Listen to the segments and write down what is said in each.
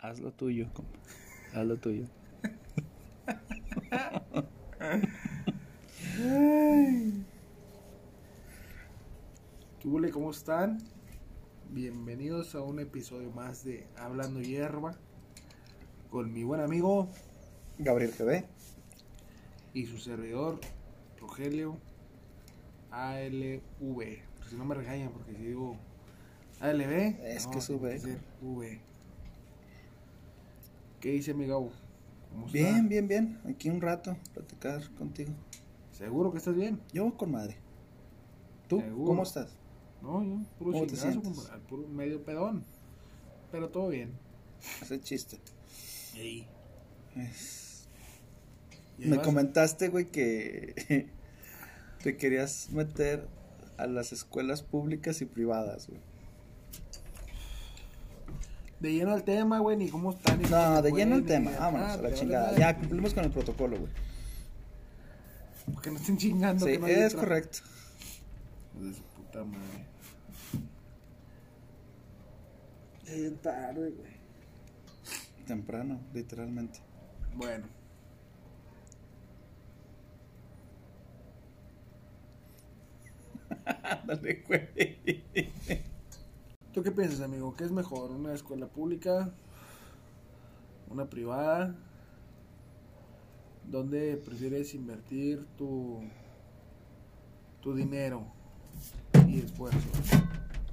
Haz lo tuyo, compa. Haz lo tuyo. ¿Cómo están? Bienvenidos a un episodio más de Hablando Hierba con mi buen amigo Gabriel GB. y su servidor Rogelio ALV. Si no me regañan porque si digo ALV, Es no, que V. ¿Qué dice mi. Bien, bien, bien. Aquí un rato, platicar contigo. ¿Seguro que estás bien? Yo con madre. ¿Tú? Seguro. ¿Cómo estás? No, yo, puro ¿Cómo te chingazo, sientes? compa, puro medio pedón. Pero todo bien. Ese chiste. Ey. Es- ¿Y ahí Me vas? comentaste, güey, que te querías meter a las escuelas públicas y privadas, güey. De lleno al tema, güey, ni cómo están. ni cómo No, de lleno el ni tema. Vámonos Ah, a la chingada. Ya cumplimos con el protocolo, güey. Porque no estén chingando. Sí, que no es correcto. De su puta madre. Bien tarde, güey. Temprano, literalmente. Bueno. Ándale, güey. ¿Tú qué piensas, amigo? ¿Qué es mejor? ¿Una escuela pública? ¿Una privada? ¿Dónde prefieres invertir tu, tu dinero y esfuerzo?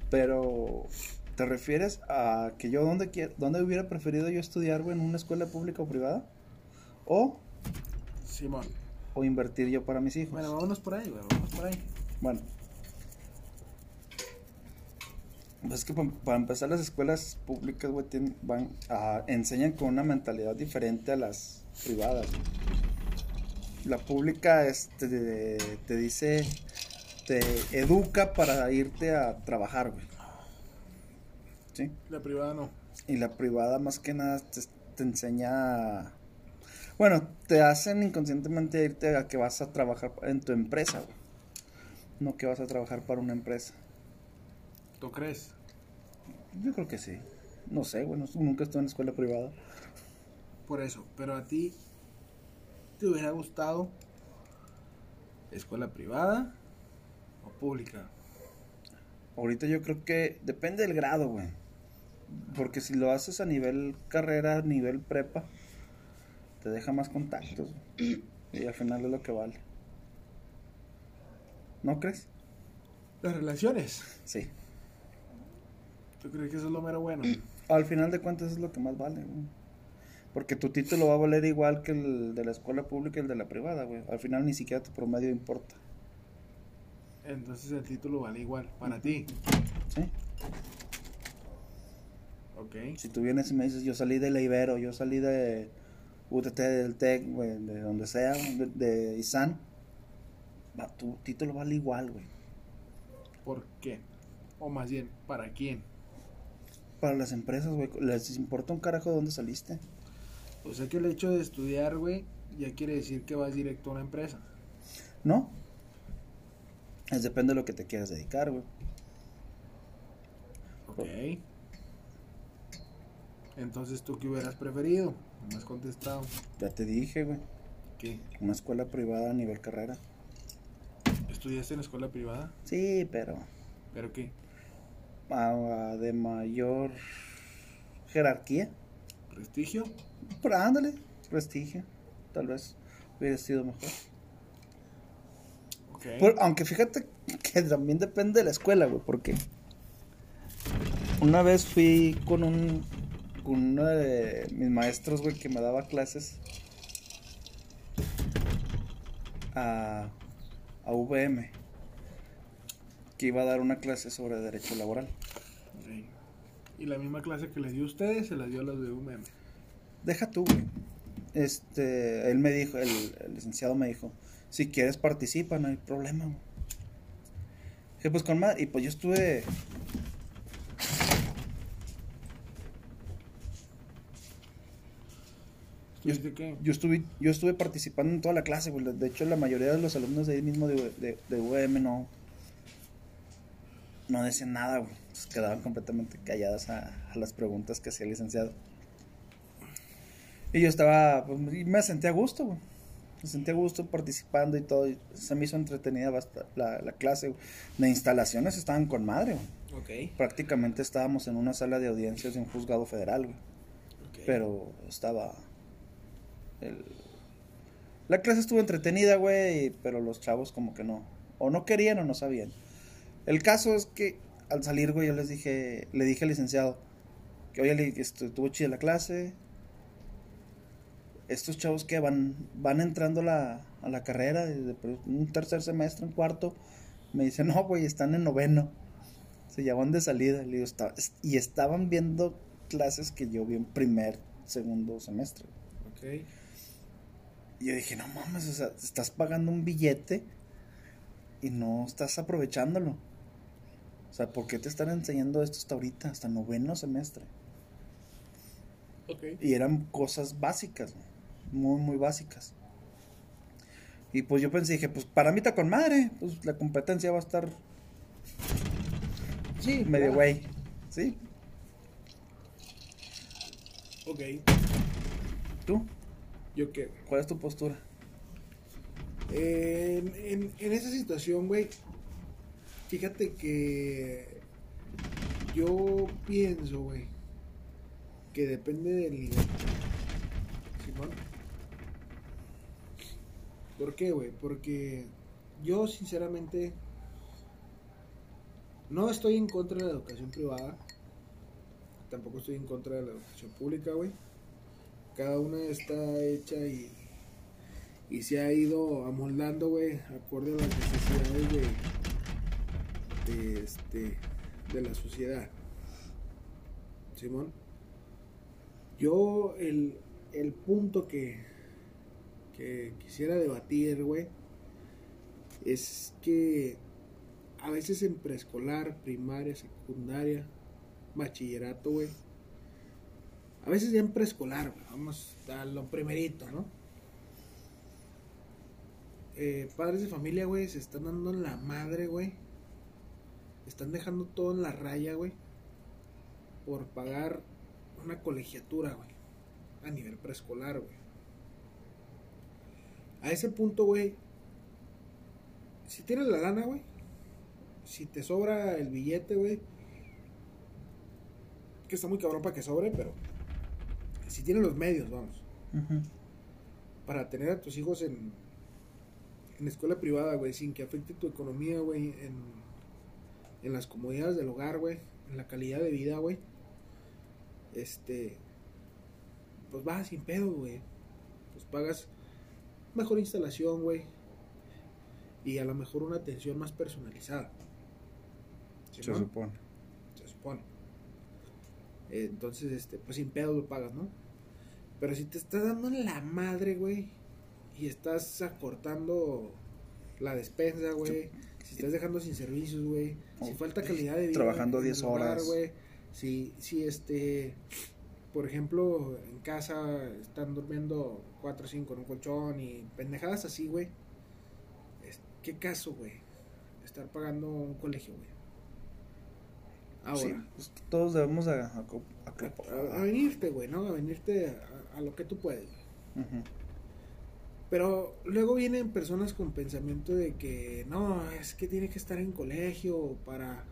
Pero, ¿te refieres a que yo dónde, dónde hubiera preferido yo estudiar, güey, en una escuela pública o privada? ¿O, Simón. o invertir yo para mis hijos? Bueno, vámonos por ahí, güey. Vámonos por ahí. Bueno. Pues es que pa- para empezar las escuelas públicas, güey, tienen- van a, enseñan con una mentalidad diferente a las privadas. La pública este, te, te dice, te educa para irte a trabajar, güey. ¿Sí? La privada no. Y la privada más que nada te, te enseña... Bueno, te hacen inconscientemente irte a que vas a trabajar en tu empresa, güey. No que vas a trabajar para una empresa. ¿Tú crees? Yo creo que sí. No sé, bueno, nunca estuve en escuela privada. Por eso. Pero a ti, ¿te hubiera gustado escuela privada o pública? Ahorita yo creo que depende del grado, güey. Porque si lo haces a nivel carrera, a nivel prepa, te deja más contactos. güey. Y al final es lo que vale. ¿No crees? Las relaciones. Sí. ¿Tú crees que eso es lo mero bueno? Al final de cuentas es lo que más vale, güey. Porque tu título va a valer igual que el de la escuela pública y el de la privada, güey. Al final ni siquiera tu promedio importa. Entonces el título vale igual para ti. ¿Sí? Ok. Si tú vienes y me dices, yo salí de la Ibero, yo salí de UTT, del TEC, güey, de donde sea, de, de ISAN, va, tu título vale igual, güey. ¿Por qué? O más bien, ¿para quién? Para las empresas, güey, les importa un carajo de dónde saliste. O sea que el hecho de estudiar, güey, ya quiere decir que vas directo a una empresa. ¿No? Es depende de lo que te quieras dedicar, güey. Ok. Entonces, ¿tú qué hubieras preferido? No me has contestado. Ya te dije, güey. ¿Qué? Una escuela privada a nivel carrera. ¿Estudiaste en escuela privada? Sí, pero ¿Pero qué? Ah, de mayor jerarquía. ¿Prestigio? Pero ándale, prestigio. Tal vez hubiera sido mejor. Aunque fíjate que también depende de la escuela, güey, porque una vez fui con un con uno de mis maestros, güey, que me daba clases a, a VM, que iba a dar una clase sobre derecho laboral. Ok. Y la misma clase que les dio a ustedes se las dio a los de UMM. Deja tú, güey. Este, él me dijo, el, el licenciado me dijo, si quieres participa, no hay problema, güey. Dije, pues con madre, y pues yo estuve ¿Estuviste qué? Yo estuve, yo estuve participando en toda la clase, güey. De hecho, la mayoría de los alumnos de ahí mismo de, de, de UVM no, no decían nada, güey. Se quedaban completamente calladas a, a las preguntas que hacía el licenciado. Y yo estaba, pues, y me sentía a gusto, güey. Me sentía a gusto participando y todo. Y se me hizo entretenida la, la clase, güey. Las instalaciones estaban con madre, güey. Prácticamente estábamos en una sala de audiencias de un juzgado federal, güey. Pero estaba. el- La clase estuvo entretenida, güey, pero los chavos como que no. O no querían o no sabían. El caso es que al salir, güey, yo les dije, le dije al licenciado que, oye, este, estuvo chida la clase. Estos chavos que van, van entrando a la, a la carrera, desde un tercer semestre, un cuarto, me dicen, no, güey, están en noveno. Se ya van de salida. Le digo, "Está- y estaban viendo clases que yo vi en primer, segundo semestre. Ok. Y yo dije, no mames, o sea, estás pagando un billete y no estás aprovechándolo. O sea, ¿por qué te están enseñando esto hasta ahorita, hasta noveno semestre? Ok. Y eran cosas básicas, muy, muy básicas. Y pues yo pensé, dije, pues para mí está con madre, pues la competencia va a estar Sí, medio claro. güey, ¿sí? Ok. ¿Tú? ¿Yo qué? ¿Cuál es tu postura? En, en, en esa situación, güey, fíjate que yo pienso, güey, que depende del nivel. Simón. ¿Por qué, güey? Porque yo, sinceramente, no estoy en contra de la educación privada. Tampoco estoy en contra de la educación pública, güey. Cada una está hecha y y se ha ido amoldando, güey, acorde a las necesidades de, de, este, de la sociedad. Simón. Yo, el, el punto que, que quisiera debatir, güey, es que a veces en preescolar, primaria, secundaria, bachillerato, güey, a veces ya en preescolar, vamos a lo primerito, ¿no? eh, padres de familia, güey, se están dando la madre, güey. Están dejando todo en la raya, güey. Por pagar una colegiatura, güey. A nivel preescolar, güey. A ese punto, güey. Si tienes la lana, güey. Si te sobra el billete, güey. Que está muy cabrón para que sobre, pero. Si tienes los medios, vamos. Para tener a tus hijos en, en escuela privada, güey, sin que afecte tu economía, güey, en, en las comodidades del hogar, güey, en la calidad de vida, güey. Este, pues vas sin pedo, güey. Pues pagas mejor instalación, güey. Y a lo mejor una atención más personalizada. Se supone. se supone. Eh, Entonces, este, pues sin pedo lo pagas, ¿no? Pero si te estás dando la madre, güey, y estás acortando la despensa, güey, si estás dejando sin servicios, güey, si falta calidad de vida, trabajando en el 10 hogar, horas. güey, si, si este, por ejemplo, en casa están durmiendo 4 o 5 en un colchón y pendejadas así, güey, ¿qué caso, güey? Estar pagando un colegio, güey. Ahora. Sí, pues, todos debemos a, a- a- A, a venirte, güey, ¿no? A venirte a, lo que tú puedes. güey. Ujú. Pero luego vienen personas con pensamiento de que no, es que tiene que estar en colegio para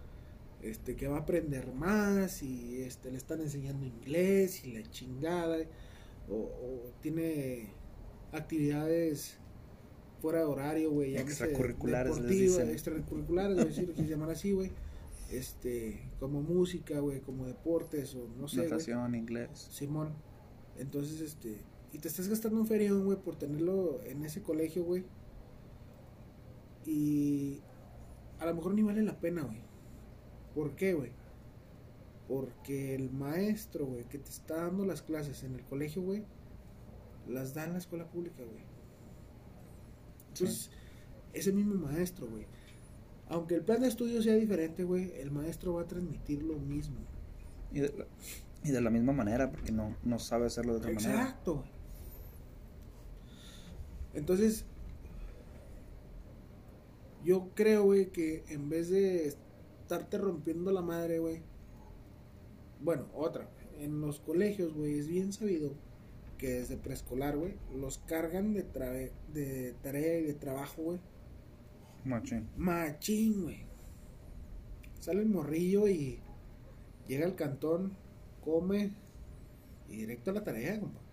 este que va a aprender más y este le están enseñando inglés y la chingada o, o tiene actividades fuera de horario, güey, Extracurriculares, les dicen. extracurriculares, llamar así, güey. Este, como música, güey, como deportes o no sé. Natación, inglés. Simón. Entonces, este. Y te estás gastando un ferión, güey, por tenerlo en ese colegio, güey. Y. A lo mejor ni vale la pena, güey. ¿Por qué, güey? Porque el maestro, güey, que te está dando las clases en el colegio, güey, las da en la escuela pública, güey. Entonces, ese mismo maestro, güey. Aunque el plan de estudio sea diferente, güey, el maestro va a transmitir lo mismo. Y de, la, y de la misma manera, porque no, no sabe hacerlo de otra manera. Exacto. Entonces, yo creo, güey, que en vez de estarte rompiendo la madre, güey. Bueno, otra. En los colegios, güey, es bien sabido que desde preescolar, güey, los cargan de, de tarea y de trabajo, güey. Machín. Machín, güey. Sale el morrillo y llega al cantón, come y directo a la tarea, compa.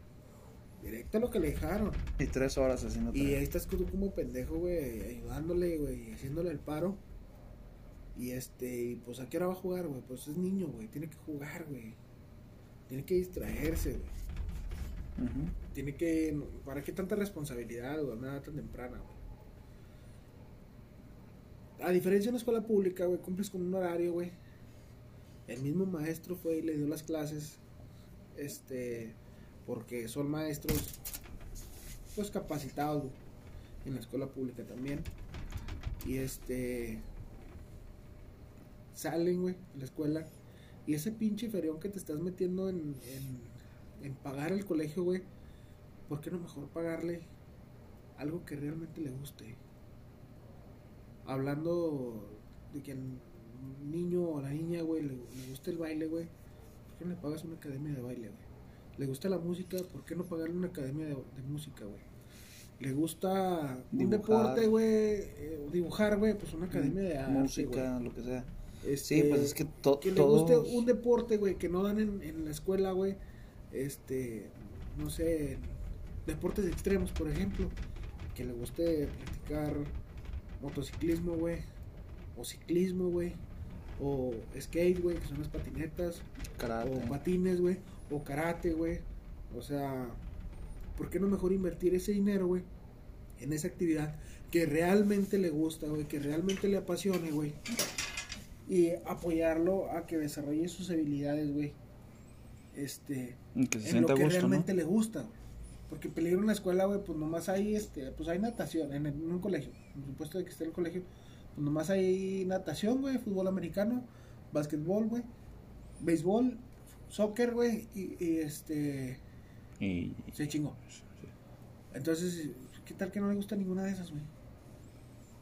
Directo a lo que le dejaron. Y tres horas haciendo Y ahí estás tú como pendejo, güey, ayudándole, güey, haciéndole el paro. Y este, y pues a qué hora va a jugar, güey. Pues es niño, güey, tiene que jugar, güey. Tiene que distraerse, güey. Tiene que. ¿Para qué tanta responsabilidad, güey? Nada tan temprana, güey. A diferencia de una escuela pública, güey, cumples con un horario, güey. El mismo maestro fue y le dio las clases. Este. Porque son maestros. Pues capacitados. En la escuela pública también. Y este. Salen, güey, de la escuela. Y ese pinche ferión que te estás metiendo en, en, pagar el colegio, güey. ¿Por qué no mejor pagarle algo que realmente le guste? Hablando de que al niño o la niña, güey, le, le gusta el baile, güey. ¿Por qué no le pagas una academia de baile, güey? ¿Le gusta la música? ¿Por qué no pagarle una academia de, de música, güey? ¿Le gusta un deporte, güey? eh, dibujar, güey, pues una academia de arte, Música, lo que sea. güey. Sí, Este, pues es que to- que le guste un deporte, güey, que no dan en, en la escuela, güey. Este, no sé, deportes extremos, por ejemplo. Que le guste practicar motociclismo, güey. O ciclismo, güey. O skate, güey, que son las patinetas. Karate. O patines, güey. O karate, güey. O sea, ¿por qué no mejor invertir ese dinero, güey? En esa actividad que realmente le gusta, güey. Que realmente le apasione, güey. Y apoyarlo a que desarrolle sus habilidades, güey. Este, que se en lo que gusto, ¿no? realmente le gusta, güey. Porque peligro en la escuela, güey, pues nomás hay, este, pues hay natación, en, el- en un colegio, por supuesto de que esté el colegio, pues nomás hay natación, güey, fútbol americano, básquetbol, güey, béisbol, soccer, güey, y, y, este, Y... se chingó. Entonces, ¿qué tal que no le gusta ninguna de esas, güey?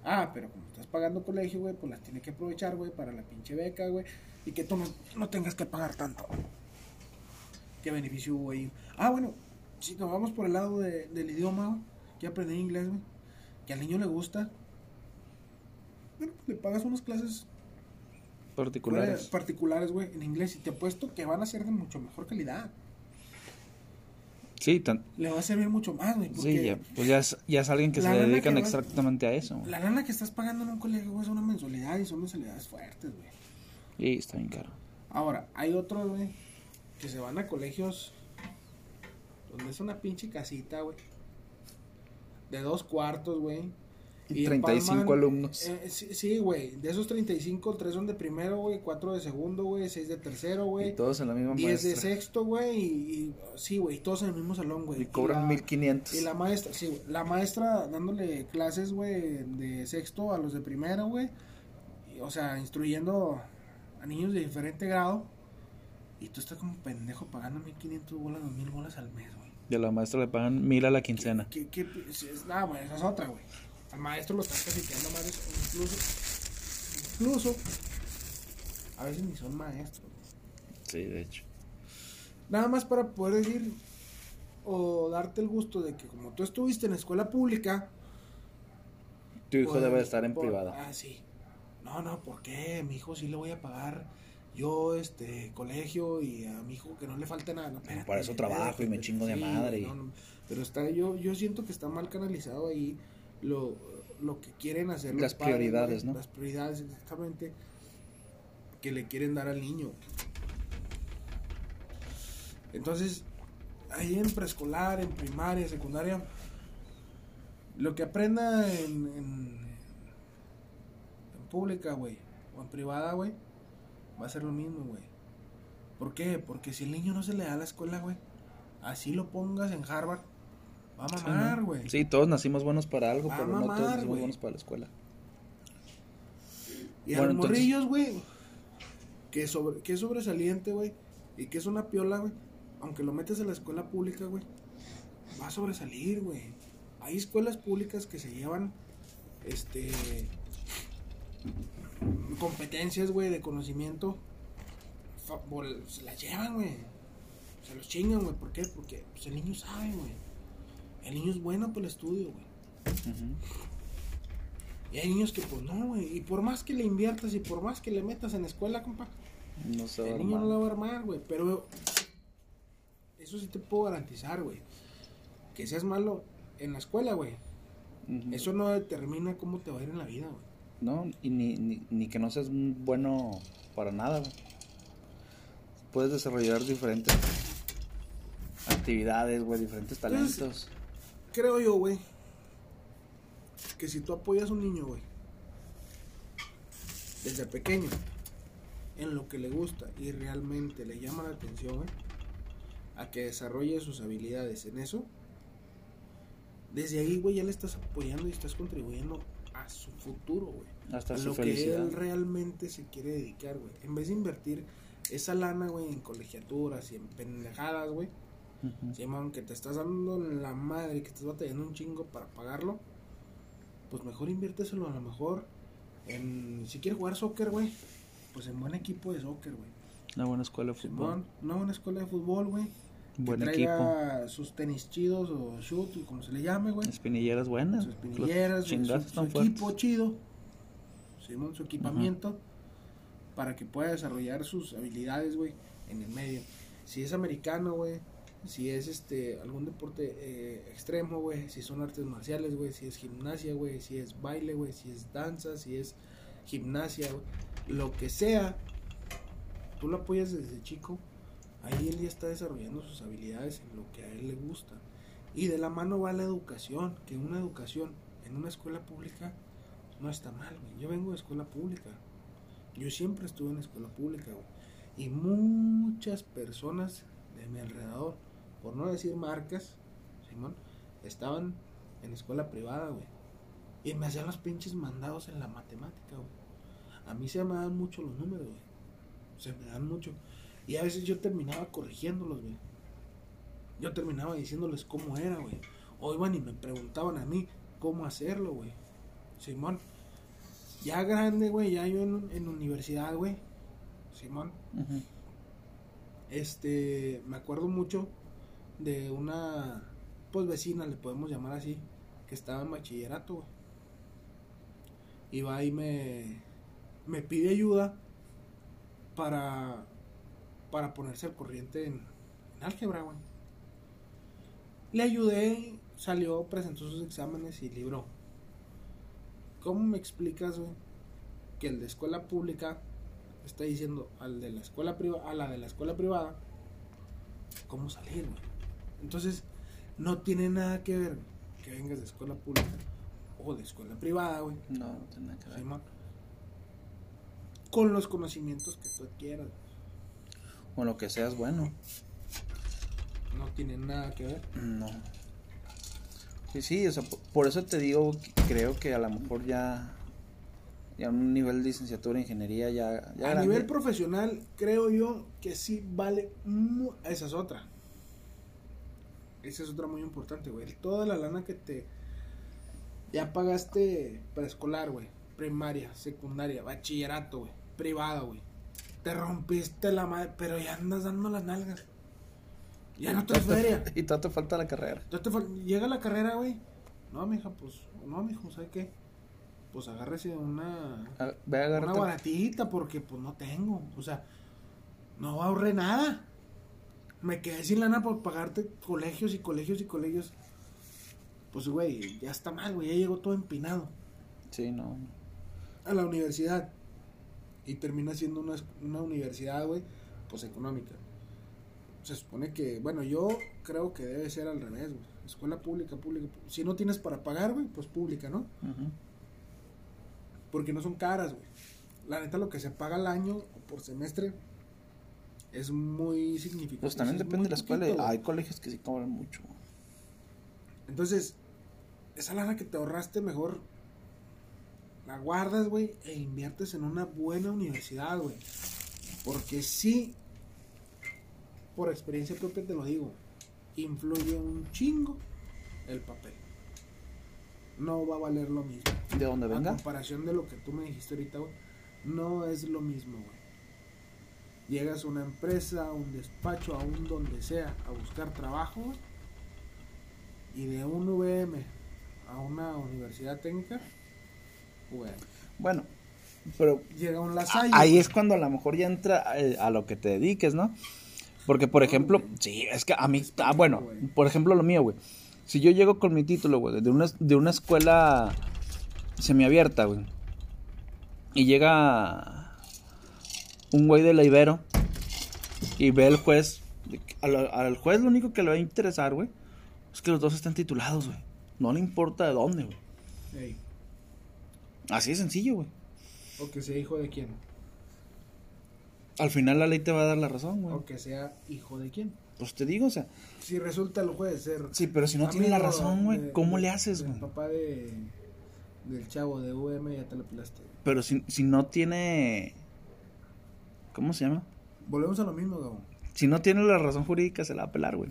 Ah, pero como estás pagando colegio, güey, pues las tiene que aprovechar, güey, para la pinche beca, güey, y que tú no, no tengas que pagar tanto. ¿Qué beneficio hubo ahí? Ah, bueno, si nos vamos por el lado de- del idioma, que aprender inglés, güey, que al niño le gusta, bueno, pues le pagas unas clases Particulares. particulares, güey, en inglés, y te apuesto que van a ser de mucho mejor calidad. Sí, tan- Le va a servir mucho más, güey, sí ya, pues ya es, ya es alguien que se dedican que vas- exactamente a eso. la lana que estás pagando en un colegio, güey, es una mensualidad y son mensualidades fuertes, güey. Y está bien caro. Ahora, hay otros, güey, que se van a colegios donde es una pinche casita, güey. De dos cuartos, güey. Y 35 alumnos. eh, sí, sí, güey. De esos 35, tres son de primero, güey. Cuatro de segundo, güey. Seis de tercero, Y güey. todos en la misma 10 de maestra. sexto, güey. Y, y- sí, güey. Todos en el mismo salón, güey. Y cobran la- 1500. Y la maestra, sí, güey. La maestra dándole clases, güey, de sexto a los de primero, güey. Y, O sea, instruyendo a niños de diferente grado. Y tú estás como pendejo pagando 1500 bolas, 2000 bolas al mes, güey. Y a la maestra le pagan mil a la quincena. ¿Qué, qué, es, es- nah, güey, esa es otra, güey. Al maestro lo están calificando más, incluso, incluso, a veces ni son maestros. Sí, de hecho. Nada más para poder decir o darte el gusto de que como tú estuviste en escuela pública, Tu hijo Pues, debe estar en por- privada. Ah, sí. No, no, ¿por qué? Mi hijo sí le voy a pagar yo, este, colegio y a mi hijo que no le falte nada. No, Para eso trabajo y me chingo de madre no, no, pero está, yo, yo siento que está mal canalizado ahí lo, lo que quieren hacer los Las padres, prioridades, ¿no? Las prioridades, exactamente, que le quieren dar al niño. Entonces, ahí en preescolar, en primaria, secundaria, lo que aprenda en, en, en pública, güey, o en privada, güey, va a ser lo mismo, güey. ¿Por qué? Porque si el niño no se le da a la escuela, güey, así lo pongas en Harvard, va a Sí, mamar, güey. Sí, todos nacimos buenos para algo, Va pero no todos nacimos buenos para la escuela. Y a los entonces- morrillos, güey, que, sobre, que es sobresaliente, güey, y que es una piola, güey, aunque lo metes a la escuela pública, güey, va a sobresalir, güey. Hay escuelas públicas que se llevan, este, competencias, güey, de conocimiento, se las llevan, güey. Se los chingan, güey. ¿Por qué? Porque pues, el niño sabe, güey. El niño es bueno por el estudio, güey. Y hay niños que, pues no, güey. Y por más que le inviertas y por más que le metas en escuela, compa, No se va el niño armar. no la va a armar, güey. Pero eso sí te puedo garantizar, güey. Que seas malo en la escuela, güey. Eso no determina cómo te va a ir en la vida, güey. No, y ni, ni, ni que no seas bueno para nada, güey. Puedes desarrollar diferentes actividades, güey, diferentes Entonces, talentos. Creo yo, güey, que si tú apoyas a un niño, güey, desde pequeño, en lo que le gusta y realmente le llama la atención, güey, a que desarrolle sus habilidades en eso, desde ahí, güey, ya le estás apoyando y estás contribuyendo a su futuro, güey. Hasta a su lo que él realmente se quiere dedicar, güey. En vez de invertir esa lana, güey, en colegiaturas y en pendejadas, güey. Ujú. Simón, que te estás dando la madre, que estás batallando un chingo para pagarlo, pues mejor inviérteselo a lo mejor en, si quieres jugar soccer, güey, pues en buen equipo de soccer, güey. Una buena escuela de fútbol. Simón, una buena escuela de fútbol, güey. que Buen equipo. traiga sus tenis chidos o shoot, como se le llame, güey. Espinilleras buenas. Sus espinilleras, su, su equipo chido, Simón, su equipamiento, para que pueda desarrollar sus habilidades, güey, en el medio. Si es americano, güey, si es este algún deporte eh, extremo, güey, si son artes marciales, güey, si es gimnasia, güey, si es baile, güey, si es danza, si es gimnasia, lo que sea, tú lo apoyas desde chico, ahí él ya está desarrollando sus habilidades en lo que a él le gusta. Y de la mano va la educación, que una educación en una escuela pública no está mal, güey. Yo vengo de escuela pública. Yo siempre estuve en escuela pública, güey. Y muchas personas de mi alrededor, por no decir marcas, Simón, estaban en escuela privada, güey. Y me hacían los pinches mandados en la matemática, güey. A mí se me dan mucho los números, güey. Se me dan mucho. Y a veces yo terminaba corrigiéndolos, güey. Yo terminaba diciéndoles cómo era, güey. O iban y me preguntaban a mí cómo hacerlo, güey. Simón. Ya grande, güey, ya yo en, en universidad, güey. Simón. Este, me acuerdo mucho de una, pues vecina, le podemos llamar así, que estaba en bachillerato, güey. Y va y me, me pide ayuda para, para ponerse al corriente en, álgebra, güey. Le ayudé, salió, presentó sus exámenes y libró. ¿Cómo me explicas, güey, que el de escuela pública está diciendo al de la escuela privada, a la de la escuela privada, cómo salir, güey? Entonces, no tiene nada que ver que vengas de escuela pública o de escuela privada, güey. No, no tiene nada que ver. Con los conocimientos que tú adquieras. O lo que seas bueno. No tiene nada que ver. No. Sí, sí, o sea, po- por eso te digo, que creo que a lo mejor ya, ya un nivel de licenciatura en ingeniería ya, ya a grande. nivel profesional, creo yo que sí vale. Esa es otra. Esa es otra muy importante, güey. Toda la lana que te. Ya pagaste preescolar, güey. Primaria, secundaria, bachillerato, güey. Privado, güey. Te rompiste la madre, pero ya andas dando las nalgas. Ya no traes feria. y todo te falta la carrera. Te fal- Llega la carrera, güey. No, mija, pues. No, mijo, ¿sabe qué? Pues agárrese una. A- Ve a Una baratita porque pues no tengo. O sea, no ahorré nada. Me quedé sin lana por pagarte colegios y colegios y colegios. Pues güey, ya está mal, güey. Ya llegó todo empinado Sí, no. a la universidad. Y termina siendo una, una universidad, güey, pues económica. Se supone que, bueno, yo creo que debe ser al revés, güey. Escuela pública, pública. Si no tienes para pagar, güey, pues pública, ¿no? Porque no son caras, güey. La neta, lo que se paga al año o por semestre es muy significativo. Pues también depende de la escuela. poquito. Hay colegios que sí cobran mucho. Entonces, esa lana que te ahorraste, mejor la guardas, güey, e inviertes en una buena universidad, güey. Porque sí, por experiencia propia te lo digo, influye un chingo el papel. No va a valer lo mismo. De donde A venga. comparación de lo que tú me dijiste ahorita, güey, no es lo mismo, güey. Llegas a una empresa, a un despacho, a un donde sea, a buscar trabajo, y de un VM a una universidad técnica, güey, Bueno, pero llega un lasalle. ahí es cuando a lo mejor ya entra eh, a lo que te dediques, ¿no? Porque, por ejemplo, sí, es que a mí, ah, bueno, por ejemplo, lo mío, güey. Si yo llego con mi título, güey, de una, de una escuela semiabierta, güey, y llega un güey de la Ibero y ve el juez, al, al juez lo único que le va a interesar, güey, es que los dos estén titulados, güey. No le importa de dónde, güey. Ey, Así de sencillo, güey. o que sea hijo de quién, Al final la ley te va a dar la razón, güey. o que sea hijo de quién. Pues te digo, o sea, Si resulta el juez ser sí, pero si no tiene la razón, güey, ¿cómo de- le haces, güey? papá de, del chavo de VM ya te la pilaste. Pero si, si no tiene... ¿Cómo se llama? Volvemos a lo mismo, Gabo. Si no tiene la razón jurídica, se la va a pelar, güey.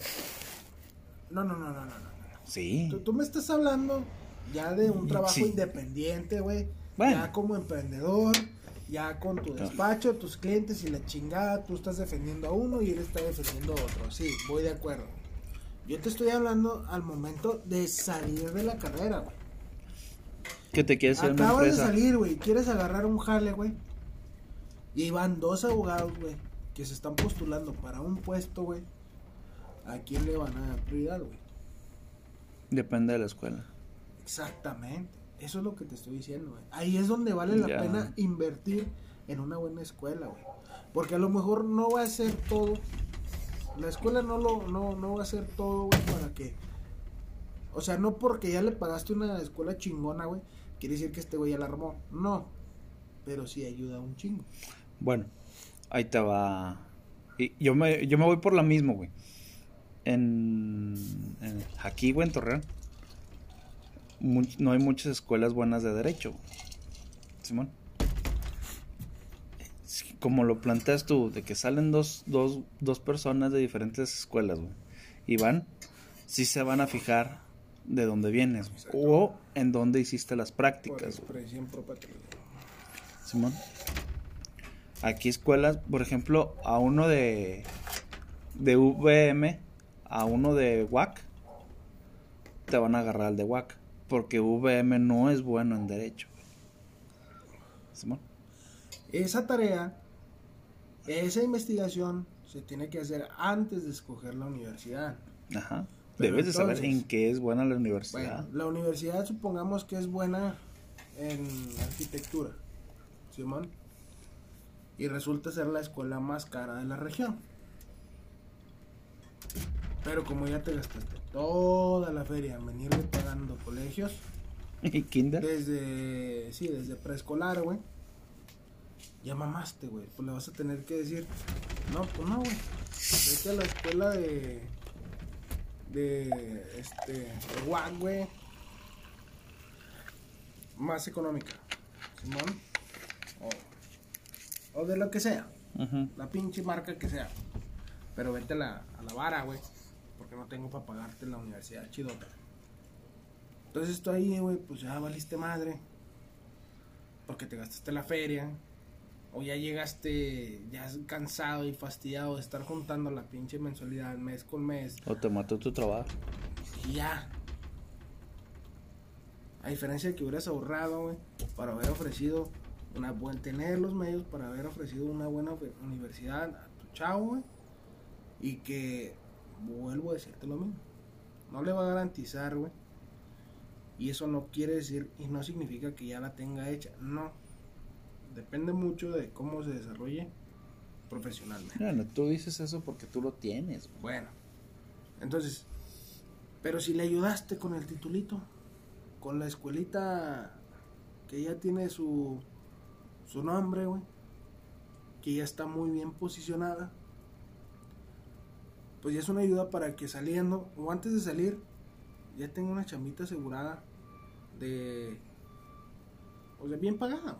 No, no, no, no, no, no. Sí. Tú, tú me estás hablando ya de un trabajo Sí. independiente, güey. Bueno. Ya como emprendedor, ya con tu despacho, tus clientes y la chingada, tú estás defendiendo a uno y él está defendiendo a otro. Sí, voy de acuerdo. Yo te estoy hablando al momento de salir de la carrera, güey. Que te quieres hacer una Acabas de empresa. salir, güey. Quieres agarrar un jale, güey. Y van dos abogados, güey, que se están postulando para un puesto, güey. ¿A quién le van a dar prioridad, güey? Depende de la escuela. Exactamente. Eso es lo que te estoy diciendo, güey. Ahí es donde vale la Ya. pena invertir en una buena escuela, güey. Porque a lo mejor no va a ser todo. La escuela no lo no, no va a ser todo, güey, para que o sea, no porque ya le pagaste una escuela chingona, güey, quiere decir que este güey ya la armó. No. Pero sí ayuda un chingo. Bueno, ahí te va. Y yo me, yo me voy por la misma, güey. En, en- aquí, güey, en Torreón. much- no hay muchas escuelas buenas de derecho. güey. Simón. Como lo planteas tú, de que salen dos, dos, dos personas de diferentes escuelas, güey. Y van, sí se van a fijar de dónde vienes. Exacto. O en dónde hiciste las prácticas. Simón. Aquí escuelas, por ejemplo, a uno de de VM, a uno de WAC, te van a agarrar al de WAC, porque VM no es bueno en derecho. Simón. Esa tarea, esa investigación se tiene que hacer antes de escoger la universidad. Ajá. Pero Debes de saber en qué es buena la universidad. Bueno, la universidad supongamos que es buena en arquitectura, Simón. Y resulta ser la escuela más cara de la región. Pero como ya te gastaste toda la feria en venirle pagando colegios, ¿Y kinder? desde, sí, desde preescolar, güey, ya mamaste, güey. Pues le vas a tener que decir, no, pues no, güey. Vete a la escuela de, de, este, de güey. Más económica, Simón. O, de lo que sea, la pinche marca que sea. Pero vete a la, a la vara, güey. Porque no tengo para pagarte la universidad chidota. Entonces tú ahí, güey, pues ya valiste madre. Porque te gastaste la feria. O ya llegaste ya cansado y fastidiado de estar juntando la pinche mensualidad mes con mes. O te mató tu trabajo. Y ya. A diferencia de que hubieras ahorrado, güey, para haber ofrecido una buena, tener los medios para haber ofrecido una buena universidad a tu chavo, güey. Y que, vuelvo a decirte lo mismo, no le va a garantizar, güey. Y eso no quiere decir y no significa que ya la tenga hecha, no. Depende mucho de cómo se desarrolle profesionalmente. Bueno, tú dices eso porque tú lo tienes. güey. Bueno, entonces, pero si le ayudaste con el titulito, con la escuelita que ya tiene su, su nombre, güey, que ya está muy bien posicionada, pues ya es una ayuda para que saliendo o antes de salir ya tenga una chambita asegurada de, o sea, bien pagada.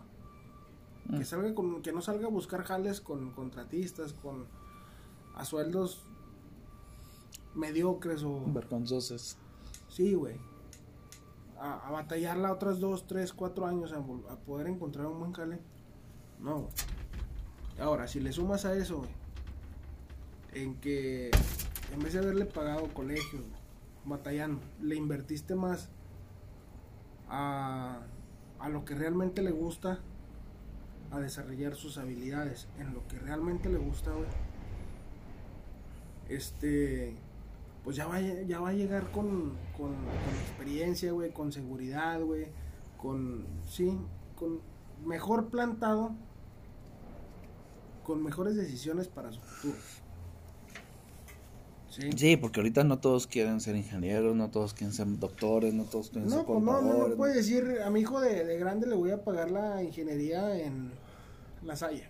Que Mm. salga con, que no salga a buscar jales con contratistas, con a sueldos mediocres o Vergonzosos. sí, güey. A, a batallarla otras dos, tres, cuatro años a poder encontrar un buen jale. No. Ahora, si le sumas a eso, güey, en que en vez de haberle pagado colegio, batallando, le invertiste más a, a lo que realmente le gusta, a desarrollar sus habilidades en lo que realmente le gusta, güey. Este, pues ya va, ya va a llegar con, con, con experiencia, güey, con seguridad, güey, con, sí, con mejor plantado, con mejores decisiones para su futuro. Sí. Sí, porque ahorita no todos quieren ser ingenieros, no todos quieren ser doctores, no todos quieren ser No, pues no, no, no contadores. puede decir, a mi hijo de, de grande le voy a pagar la ingeniería en La Salle.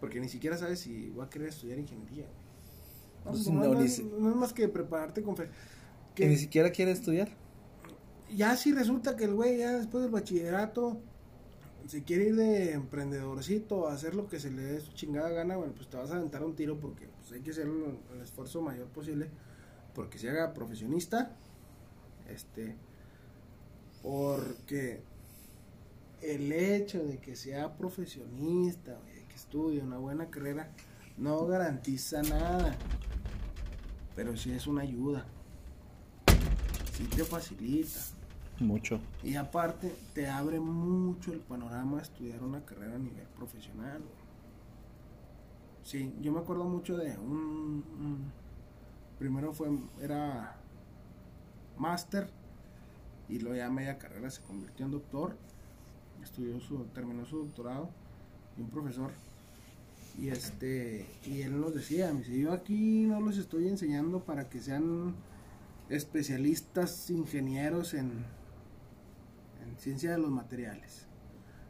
Porque ni siquiera sabes si va a querer estudiar ingeniería. No, Pues no, no, es, si- no es más que prepararte con fe. Que ni siquiera quiere estudiar. ya si resulta que el güey ya después del bachillerato se quiere ir de emprendedorcito a hacer lo que se le dé su chingada gana, bueno, pues te vas a aventar un tiro porque pues, hay que hacer el, esfuerzo mayor posible porque se haga profesionista. Este, porque el hecho de que sea profesionista, de que estudie una buena carrera, no garantiza nada, pero sí es una ayuda, sí te facilita. Mucho. Y aparte, te abre mucho el panorama estudiar una carrera a nivel profesional. Sí, yo me acuerdo mucho de un, primero fue, era máster, y luego ya media carrera se convirtió en doctor, estudió su, terminó su doctorado, y un profesor, y este, y él nos decía, me dice, yo aquí no los estoy enseñando para que sean especialistas ingenieros en, en ciencia de los materiales,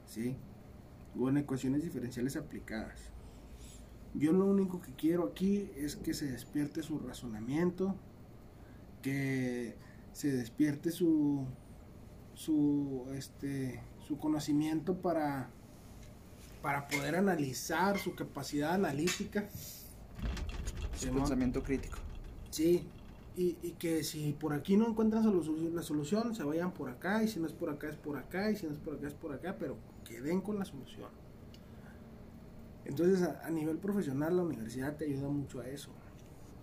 ¿sí? O en ecuaciones diferenciales aplicadas. Yo lo único que quiero aquí es que se despierte su razonamiento, que se despierte su su este su conocimiento para para poder analizar su capacidad analítica. Su pensamiento crítico. Sí, y, y que si por aquí no encuentran solu- la solución, se vayan por acá, y si no es por acá, es por acá, y si no es por acá, es por acá, pero que den con la solución. Entonces, a, a nivel profesional, la universidad te ayuda mucho a eso,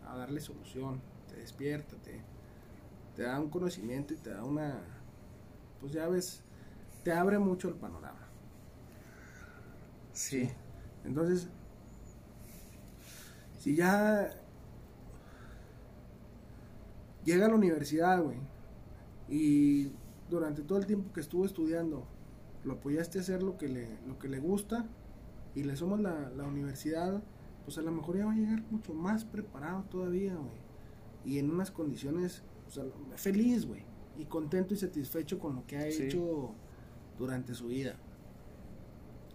a darle solución, te despierta, te, te da un conocimiento y te da una, pues ya ves, te abre mucho el panorama. Sí. Entonces, si ya llega a la universidad, güey, y durante todo el tiempo que estuvo estudiando, lo apoyaste a hacer lo que le, lo que le gusta, y le sumas la, la universidad, pues a lo mejor ya va a llegar mucho más preparado todavía, güey, y en unas condiciones, o sea, feliz, güey, y contento y satisfecho con lo que ha Sí. hecho durante su vida.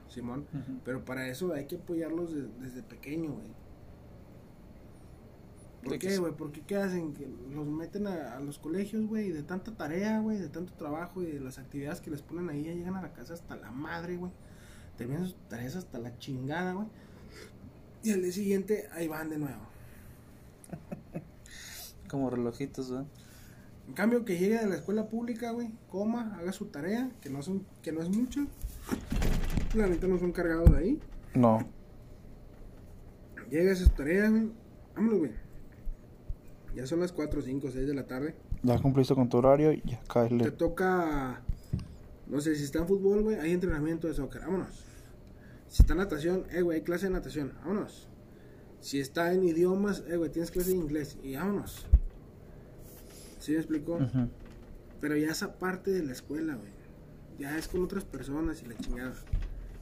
Simón. Pero para eso hay que apoyarlos de- desde pequeño, güey. ¿Por qué, güey? Porque qué hacen? Que los meten a, a los colegios, güey, y de tanta tarea, güey, de tanto trabajo y de las actividades que les ponen ahí, ya llegan a la casa hasta la madre, güey. Terminan sus tareas hasta la chingada, güey. Y al día siguiente, ahí van de nuevo. Como relojitos, ¿verdad? En cambio, que llegue de la escuela pública, güey, coma, haga su tarea, que no, son, que no es mucha. La neta no son cargados de ahí. No. Llega a sus tareas, güey. Vámonos, güey. Ya son las 4, 5, 6 de la tarde. Ya cumpliste con tu horario y ya Te caes. toca. No sé, si está en fútbol, güey, hay entrenamiento de soccer. Vámonos. Si está en natación, eh, güey, hay clase de natación. Vámonos. Si está en idiomas, eh, güey, tienes clase de inglés. Y vámonos. ¿Sí me explico? Pero ya esa parte de la escuela, güey. Ya es con otras personas y la chingada.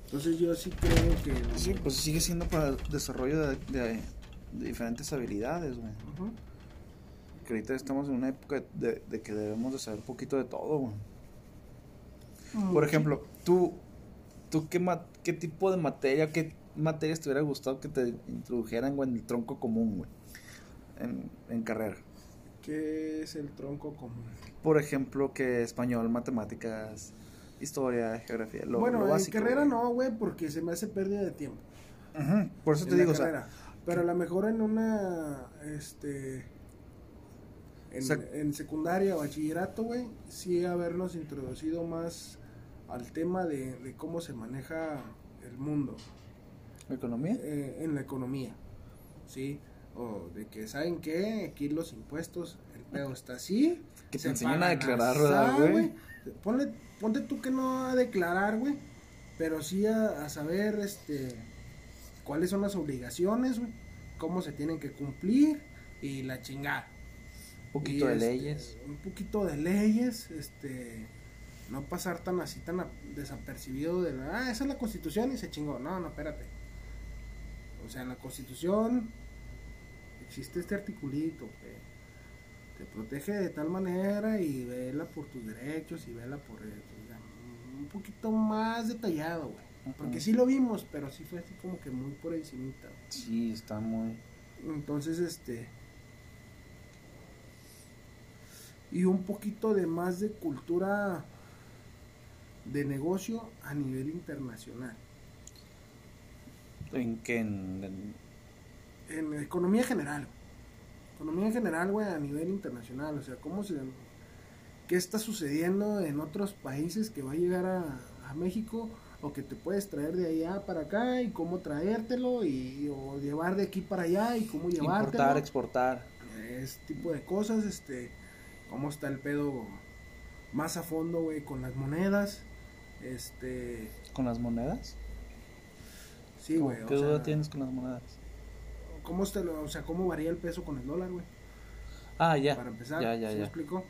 Entonces yo sí creo que. Sí, pues sigue siendo para el desarrollo de, de- de diferentes habilidades, güey. Ujú. Que ahorita estamos en una época de, de que debemos de saber un poquito de todo, güey. Por ejemplo, tú, tú qué, ma- qué tipo de materia, qué materias te hubiera gustado que te introdujeran, güey, en el tronco común, güey, en, en carrera. ¿Qué es el tronco común? Por ejemplo, que español, matemáticas, historia, geografía, lo, bueno, lo en básico. carrera güey. no, güey, porque se me hace pérdida de tiempo. Por eso en te digo, o sea, carrera. Pero a lo mejor en una, este, en, en secundaria o bachillerato, güey, sí habernos introducido más al tema de, de cómo se maneja el mundo. ¿Economía? eh, en la economía, ¿sí? O de que, ¿saben qué? Aquí los impuestos, el pedo está así. Que te se enseñan a declarar, asá, ¿verdad, güey? Ponle, ponte tú que no a declarar, güey, pero sí a, a saber, este, cuáles son las obligaciones, güey, cómo se tienen que cumplir y la chingada. Un poquito Y, de este, leyes. Un poquito de leyes, este, no pasar tan así, tan desapercibido de, la, ah, esa es la constitución y se chingó. No, no, espérate. O sea, en la constitución existe este articulito que te protege de tal manera y vela por tus derechos y vela por eh, o sea, un poquito más detallado, güey. Porque sí lo vimos, pero sí fue así como que muy por encimita. Sí, está muy... Entonces, este. Y un poquito de más de cultura de negocio a nivel internacional. ¿En qué? En, economía general. Economía en general, güey, a nivel internacional. O sea, cómo se. ¿Qué está sucediendo en otros países que va a llegar a, a México? O que te puedes traer de allá para acá y cómo traértelo y o llevar de aquí para allá y cómo llevártelo. Importar, exportar. ese tipo de cosas, este, cómo está el pedo más a fondo, güey, con las monedas, este, ¿Con las monedas? sí, güey, ¿Qué duda sea, tienes con las monedas? cómo está, lo- o sea, cómo varía el peso con el dólar, güey, Ah, ya. para empezar, ya, ya, ¿sí me ya. explico?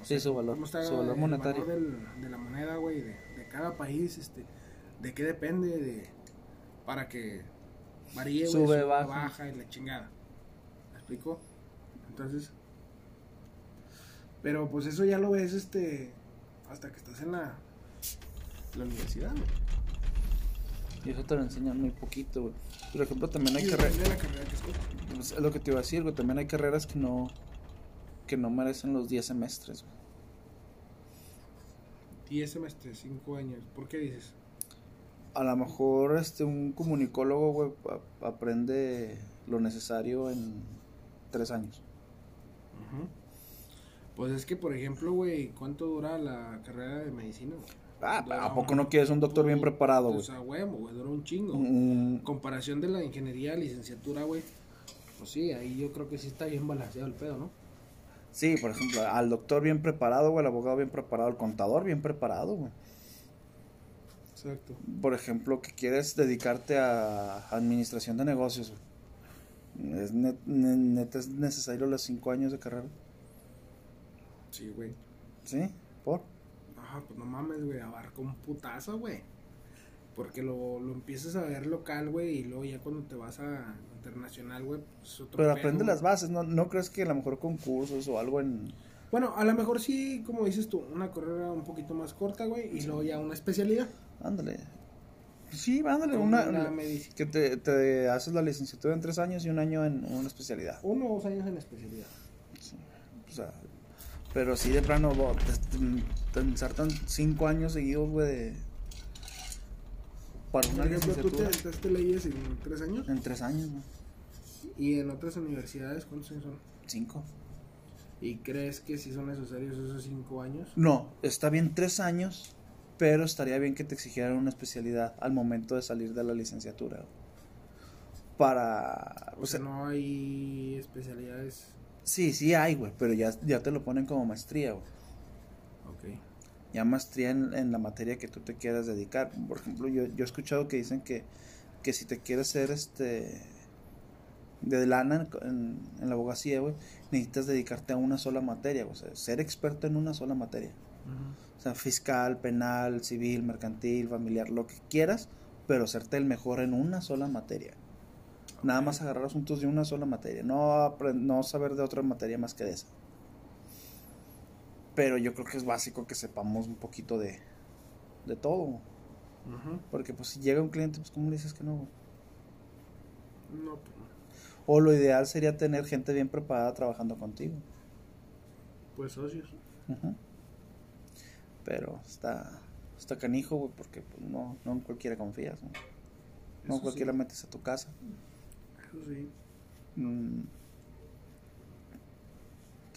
O Sí, su valor, cómo está su valor el monetario. valor del- de la moneda, güey, de, de cada país, este, de qué depende de, para que varíe, Sube, sube, baja. baja. y la chingada, ¿me explico? Entonces, pero pues eso ya lo ves, este, hasta que estás en la, la universidad, güey. Y eso te lo enseñan muy poquito, güey. Por ejemplo, también hay carreras... Pues, es lo que te iba a decir, güey. También hay carreras que no... Que no merecen los 10 semestres, güey. 10 semestres, 5 años, ¿por qué dices? A lo mejor este un comunicólogo, güey, aprende lo necesario en 3 años. Ujú. Pues es que, por ejemplo, güey, ¿cuánto dura la carrera de medicina? güey? Ah, Dura ¿a poco un- no quieres un doctor bien preparado, güey? Pues a huevo, güey, dura un chingo. Un- Comparación de la ingeniería, licenciatura, güey. Pues sí, ahí yo creo que sí está bien balanceado el pedo, ¿no? Sí, por ejemplo, al doctor bien preparado, güey, al abogado bien preparado, al contador bien preparado, güey. Exacto. Por ejemplo, que quieres dedicarte a administración de negocios, güey. ¿Es net- es necesario los 5 años de carrera? Sí, güey. ¿Sí? ¿Por? Ah, pues no mames, güey, abarca un putazo, güey. Porque lo, lo empiezas a ver local, güey, y luego ya cuando te vas a internacional, güey, pues es otro Pero pedo, aprende güey. las bases, ¿no? ¿No crees que a lo mejor concursos o algo en... Bueno, a lo mejor sí, como dices tú, una carrera un poquito más corta, güey, y luego ya una especialidad. Ándale. Sí, ándale, una... una que te, te haces la licenciatura en tres años y un año en una especialidad. Uno o dos años en especialidad. Sí, o sea, pero sí de plano, bo- te- ensartan cinco años seguidos, güey, de... Para una Por ejemplo, tú te aventaste leyes en tres años. En tres años, güey. Y en otras universidades, ¿cuántos años son? Cinco. ¿Y crees que sí son necesarios esos cinco años? No, está bien tres años, pero estaría bien que te exigieran una especialidad al momento de salir de la licenciatura. Para... O sea, no hay especialidades. Sí, sí hay, güey, pero ya, ya te lo ponen como maestría, güey. Ok. Ya maestría en, en la materia que tú te quieras dedicar. Por ejemplo, yo, yo he escuchado que dicen que, que si te quieres ser este de lana en, en la abogacía, güey, necesitas dedicarte a una sola materia, güey, o sea, ser experto en una sola materia. O sea, fiscal, penal, civil, mercantil, familiar, lo que quieras, pero serte el mejor en una sola materia. Nada más agarrar asuntos de una sola materia, no, no saber de otra materia más que de esa. Pero yo creo que es básico que sepamos un poquito de, de todo. Porque pues si llega un cliente, pues ¿cómo le dices que no? No, pues. O lo ideal sería tener gente bien preparada trabajando contigo. Pues socios. Pero está, está canijo, güey, porque pues, no, no en cualquiera confías. No, no Eso cualquiera sí. metes a tu casa. Eso sí. Mm.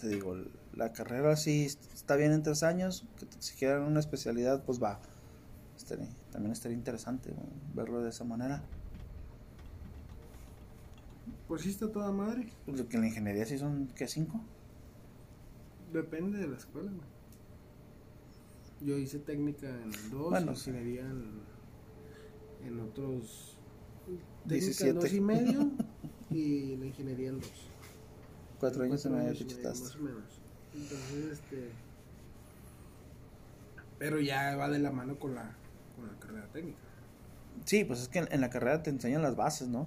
Te digo, la carrera sí está bien en tres años. Que te exigieran una especialidad, pues va. Estaría- también estaría interesante verlo de esa manera. Pues sí está toda madre. Pues lo que en la ingeniería sí son, ¿qué? ¿Cinco? Depende de la escuela, güey. Yo hice técnica en dos, Bueno, ingeniería en, en otros. Técnica en 17. dos y medio y la ingeniería en dos. Cuatro años y medio te. Más o menos. Entonces, este. Pero ya va de la mano con la, con la carrera técnica. Sí, pues es que en, en la carrera te enseñan las bases, ¿no?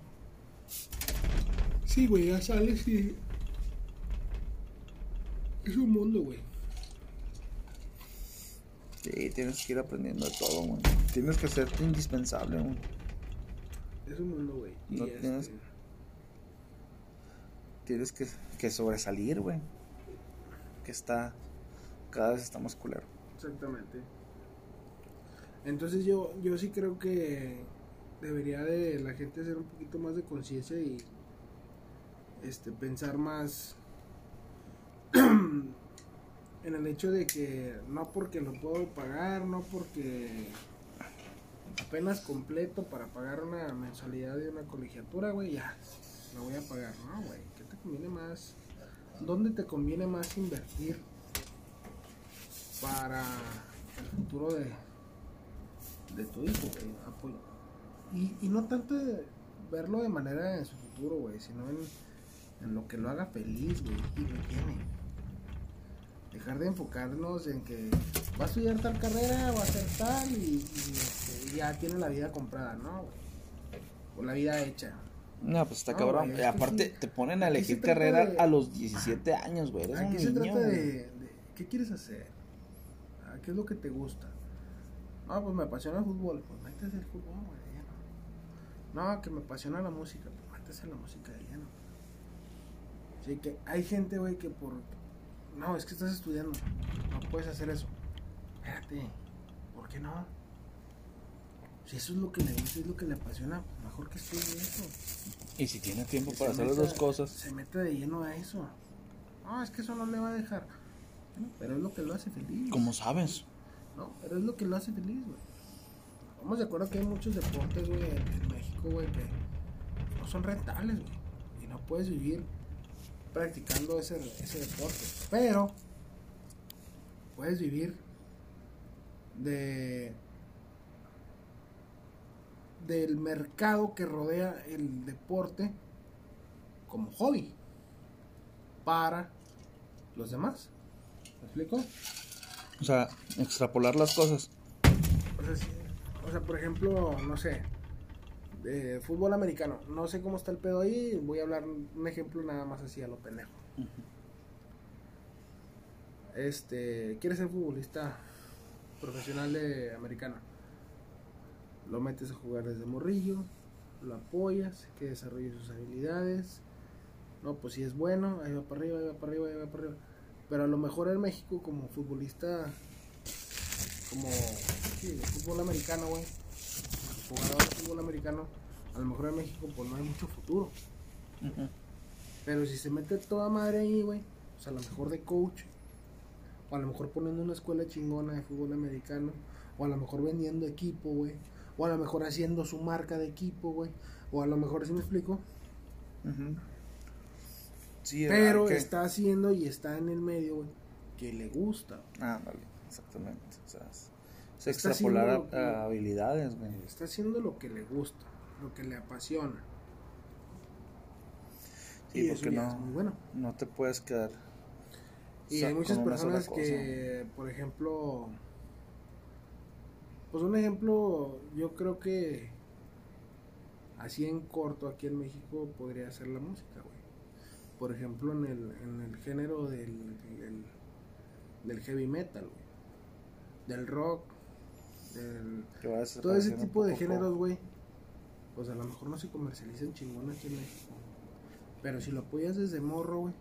Sí, güey, ya sales y. Es un mundo, güey. Sí, tienes que ir aprendiendo de todo, güey. Tienes que hacerte indispensable, güey. Es un mundo, güey. No este, tienes- Tienes que, que sobresalir, güey. Que está... Cada vez está más culero. Exactamente. Entonces yo, yo sí creo que debería de la gente hacer un poquito más de conciencia y este pensar más en el hecho de que no porque lo puedo pagar, no porque apenas completo para pagar una mensualidad de una colegiatura, güey, ya lo voy a pagar, no, güey, ¿qué te conviene más? ¿Dónde te conviene más invertir para el futuro de, de tu hijo, güey? Apoyo. Y, y no tanto de verlo de manera en su futuro, güey, sino en, en lo que lo haga feliz, güey, y lo llene. Dejar de enfocarnos en que va a estudiar tal carrera, va a hacer tal y, y, este, ya tiene la vida comprada, ¿no? O la vida hecha. No, pues está No, cabrón. güey, aparte, sí. te ponen a Aquí elegir carrera de- a los 17 años, güey. Eres Aquí un se niño, trata de, de qué quieres hacer, Ah, qué es lo que te gusta. No, pues me apasiona el fútbol, pues métese el fútbol, güey, lleno. No, que me apasiona la música, pues métese la música de lleno. Sí, que hay gente, güey, que por... No, es que estás estudiando, no puedes hacer eso. Espérate, ¿por qué no? Si eso es lo que le gusta, es lo que le apasiona, mejor que estudie eso. Y si tienes tiempo Que para hacer las dos cosas. Se mete de lleno a eso. No, es que eso no le va a dejar. Bueno, pero es lo que lo hace feliz. ¿Cómo sabes? No, pero es lo que lo hace feliz, güey. Vamos de acuerdo que hay muchos deportes, güey, en en México, güey, que no son rentables, güey. Y no puedes vivir practicando ese, ese deporte. Pero puedes vivir de del mercado que rodea el deporte como hobby para los demás. ¿Me explico? O sea, extrapolar las cosas. O sea, sí, o sea, por ejemplo, no sé, de fútbol americano. No sé cómo está el pedo ahí. Voy a hablar un ejemplo nada más así a lo pendejo. Este, quieres ser futbolista profesional de americano. Lo metes a jugar desde morrillo, lo apoyas, que desarrolle sus habilidades. No, pues si es bueno, ahí va para arriba, ahí va para arriba, ahí va para arriba. Pero a lo mejor en México como futbolista como sí, fútbol americano, güey. Jugador de fútbol americano, a lo mejor en México pues no hay mucho futuro. Ujú. Pero si se mete toda madre ahí, güey, pues a lo mejor de coach, o a lo mejor poniendo una escuela chingona de fútbol americano, o a lo mejor vendiendo equipo, güey, o a lo mejor haciendo su marca de equipo, güey, o a lo mejor, si me explico? Ujú. Sí, Pero que- está haciendo y está en el medio, güey, que le gusta. Ah, vale, exactamente. O sea, es, extrapolar a habilidades, güey. Está haciendo lo que le gusta, lo que le apasiona. Sí, y porque no, es muy bueno. no te puedes quedar. Y hay muchas personas que, por ejemplo, pues un ejemplo, yo creo que así en corto aquí en México podría ser la música, güey. Por ejemplo, en el, en el género del, del, del heavy metal, güey. Del rock, del, todo ese tipo de géneros, güey, pues a lo mejor no se comercializan chingón aquí en México. Pero si lo apoyas desde morro, güey,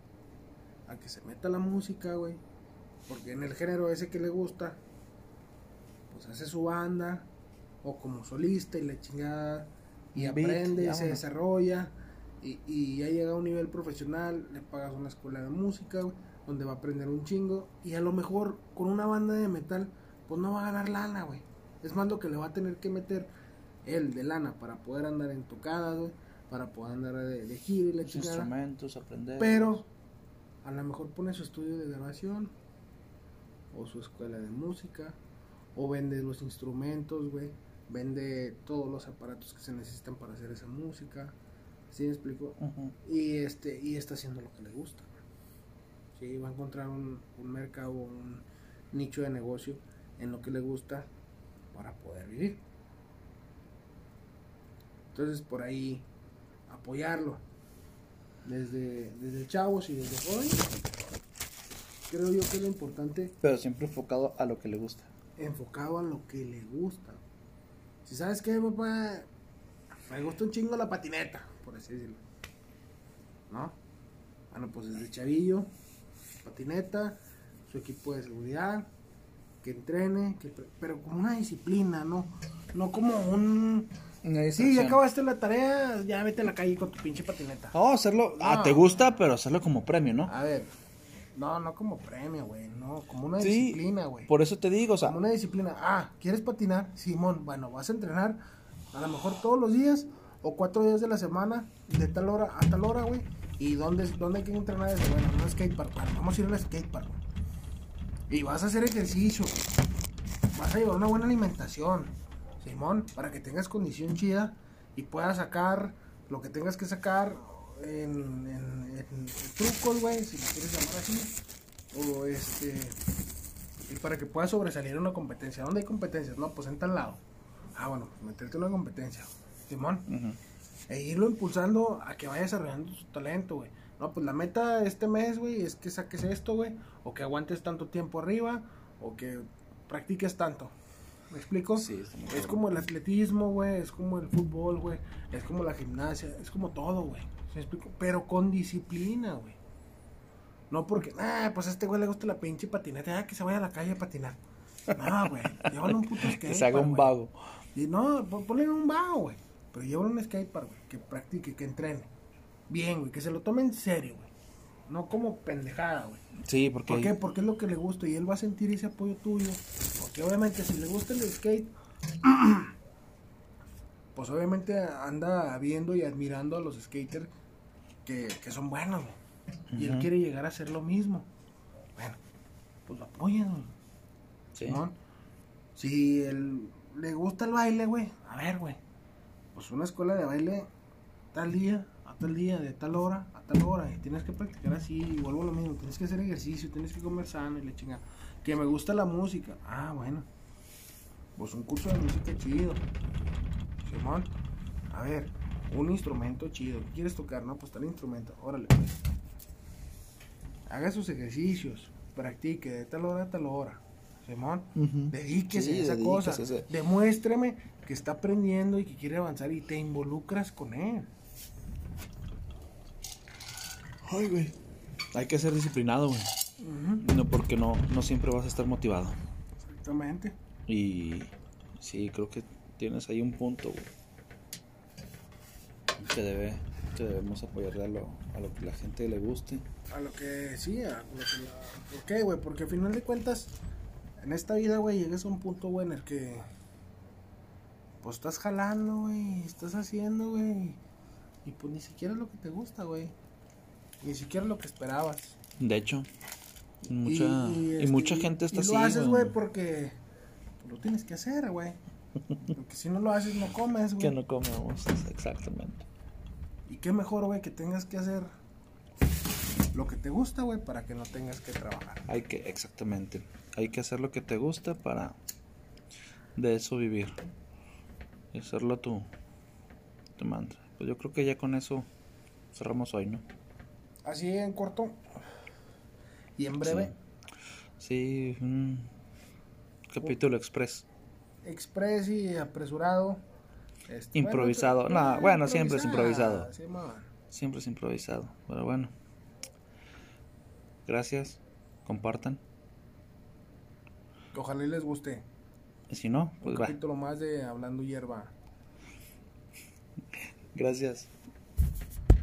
a que se meta la música, güey, porque en el género ese que le gusta, pues hace su banda, o como solista y la chingada, y beat, aprende, y se desarrolla, y, y ya llega a un nivel profesional, le pagas una escuela de música, güey, donde va a aprender un chingo, y a lo mejor con una banda de metal, pues no va a ganar lana, güey. Es más lo que le va a tener que meter él de lana para poder andar en tocadas, güey. para poder andar de, de gira y la Los chingada. instrumentos, aprender. Pero a lo mejor pone su estudio de grabación o su escuela de música o vende los instrumentos, güey. Vende todos los aparatos que se necesitan para hacer esa música. ¿Sí me explico? Y este y está haciendo lo que le gusta. Sí, va a encontrar un, un mercado, un nicho de negocio en lo que le gusta para poder vivir. Entonces por ahí apoyarlo desde, desde chavos y desde joven. Creo yo que es lo importante Pero siempre enfocado a lo que le gusta. enfocado a lo que le gusta. Si sabes que papá, me gusta un chingo la patineta, por así decirlo. ¿No? Bueno, pues desde chavillo, patineta, su equipo de seguridad, que entrene, que, pero como una disciplina, ¿no? No como un... Sí, ya acabaste la tarea, ya vete a la calle con tu pinche patineta. No, hacerlo. Ah, te gusta, pero hacerlo como premio, ¿no? A ver, no, no como premio, güey, no, como una Sí, disciplina, güey. Por eso te digo, o sea, Como una disciplina. Ah, ¿quieres patinar? Simón, bueno, vas a entrenar a lo mejor todos los días o cuatro días de la semana, de tal hora a tal hora, güey. ¿Y dónde, dónde hay que entrenar eso? Bueno, en un skatepark. Bueno, vamos a ir al skatepark, güey. Y vas a hacer ejercicio. Vas a llevar una buena alimentación, Simón, para que tengas condición chida y puedas sacar lo que tengas que sacar en, en- en trucos, güey, si lo quieres llamar así. O este. Y para que puedas sobresalir en una competencia. ¿Dónde hay competencias? No, pues en tal lado. Ah, bueno, meterte en una competencia. Simón. E irlo impulsando a que vaya desarrollando su talento, güey. No, pues la meta este mes, güey, es que saques esto, güey. O que aguantes tanto tiempo arriba. O que practiques tanto. ¿Me explico? Sí, Es cabrón. como el atletismo, güey. Es como el fútbol, güey. Es como la gimnasia. Es como todo, güey. ¿Sí me explico? Pero con disciplina, güey. No porque, ah, pues a este güey le gusta la pinche patineta. Ah, que se vaya a la calle a patinar. No, güey. Llévalo un puto skate. que se haga un vago. Y no, pon- ponle un vago, güey. Pero llévalo un skatepark, güey. Que practique, que entrene. Bien, güey. Que se lo tome en serio, güey. No como pendejada, güey. Sí, porque. ¿Por qué? Porque es lo que le gusta y él va a sentir ese apoyo tuyo. Porque obviamente si le gusta el skate, pues obviamente anda viendo y admirando a los skaters que, que son buenos, güey. Y él quiere llegar a hacer lo mismo. Bueno, pues lo apoyan, güey. Sí. Si él, le gusta el baile, güey, a ver, güey. Pues una escuela de baile tal día, tal día, de tal hora, a tal hora. Y tienes que practicar así, vuelvo a lo mismo. Tienes que hacer ejercicio, tienes que comer sano y le chinga. Que me gusta la música. Ah, bueno. Pues un curso de música chido. Simón. A ver, un instrumento chido. ¿Qué quieres tocar? No, pues tal instrumento. Órale, pues. Haga sus ejercicios. Practique de tal hora a tal hora. Simón. Dedíquese Sí, a esa dedíquese cosa. ese- Demuéstrame que está aprendiendo y que quiere avanzar y te involucras con él. Ay, güey. Hay que ser disciplinado, güey. No, porque no, no siempre vas a estar motivado. Exactamente. Y sí, creo que tienes ahí un punto, güey. Que, debe, que debemos apoyarle a lo, a lo que la gente le guste. A lo que sí, a lo que la- ¿Por qué, güey? Porque al final de cuentas, en esta vida, güey, llegas a un punto, güey, en el que. Pues estás jalando, güey. Estás haciendo, güey. Y pues ni siquiera es lo que te gusta, güey. Ni siquiera lo que esperabas. De hecho, mucha, y, este, mucha gente está y así. lo haces, güey, porque lo tienes que hacer, güey. Porque si no lo haces, no comes, güey. Que no comemos, exactamente. Y qué mejor, güey, que tengas que hacer lo que te gusta, güey, para que no tengas que trabajar. Hay que, exactamente. Hay que hacer lo que te gusta para de eso vivir. Y hacerlo tu, tu mantra. Pues yo creo que ya con eso cerramos hoy, ¿no? Así en corto y en breve, Sí, un capítulo express. express y apresurado. Este, Improvisado. bueno, No, eh, bueno, siempre es improvisado. sí. Siempre es improvisado. Pero bueno. Gracias. Compartan. Ojalá y les guste. Y si no, Un pues va. capítulo más de Hablando Hierba. Gracias.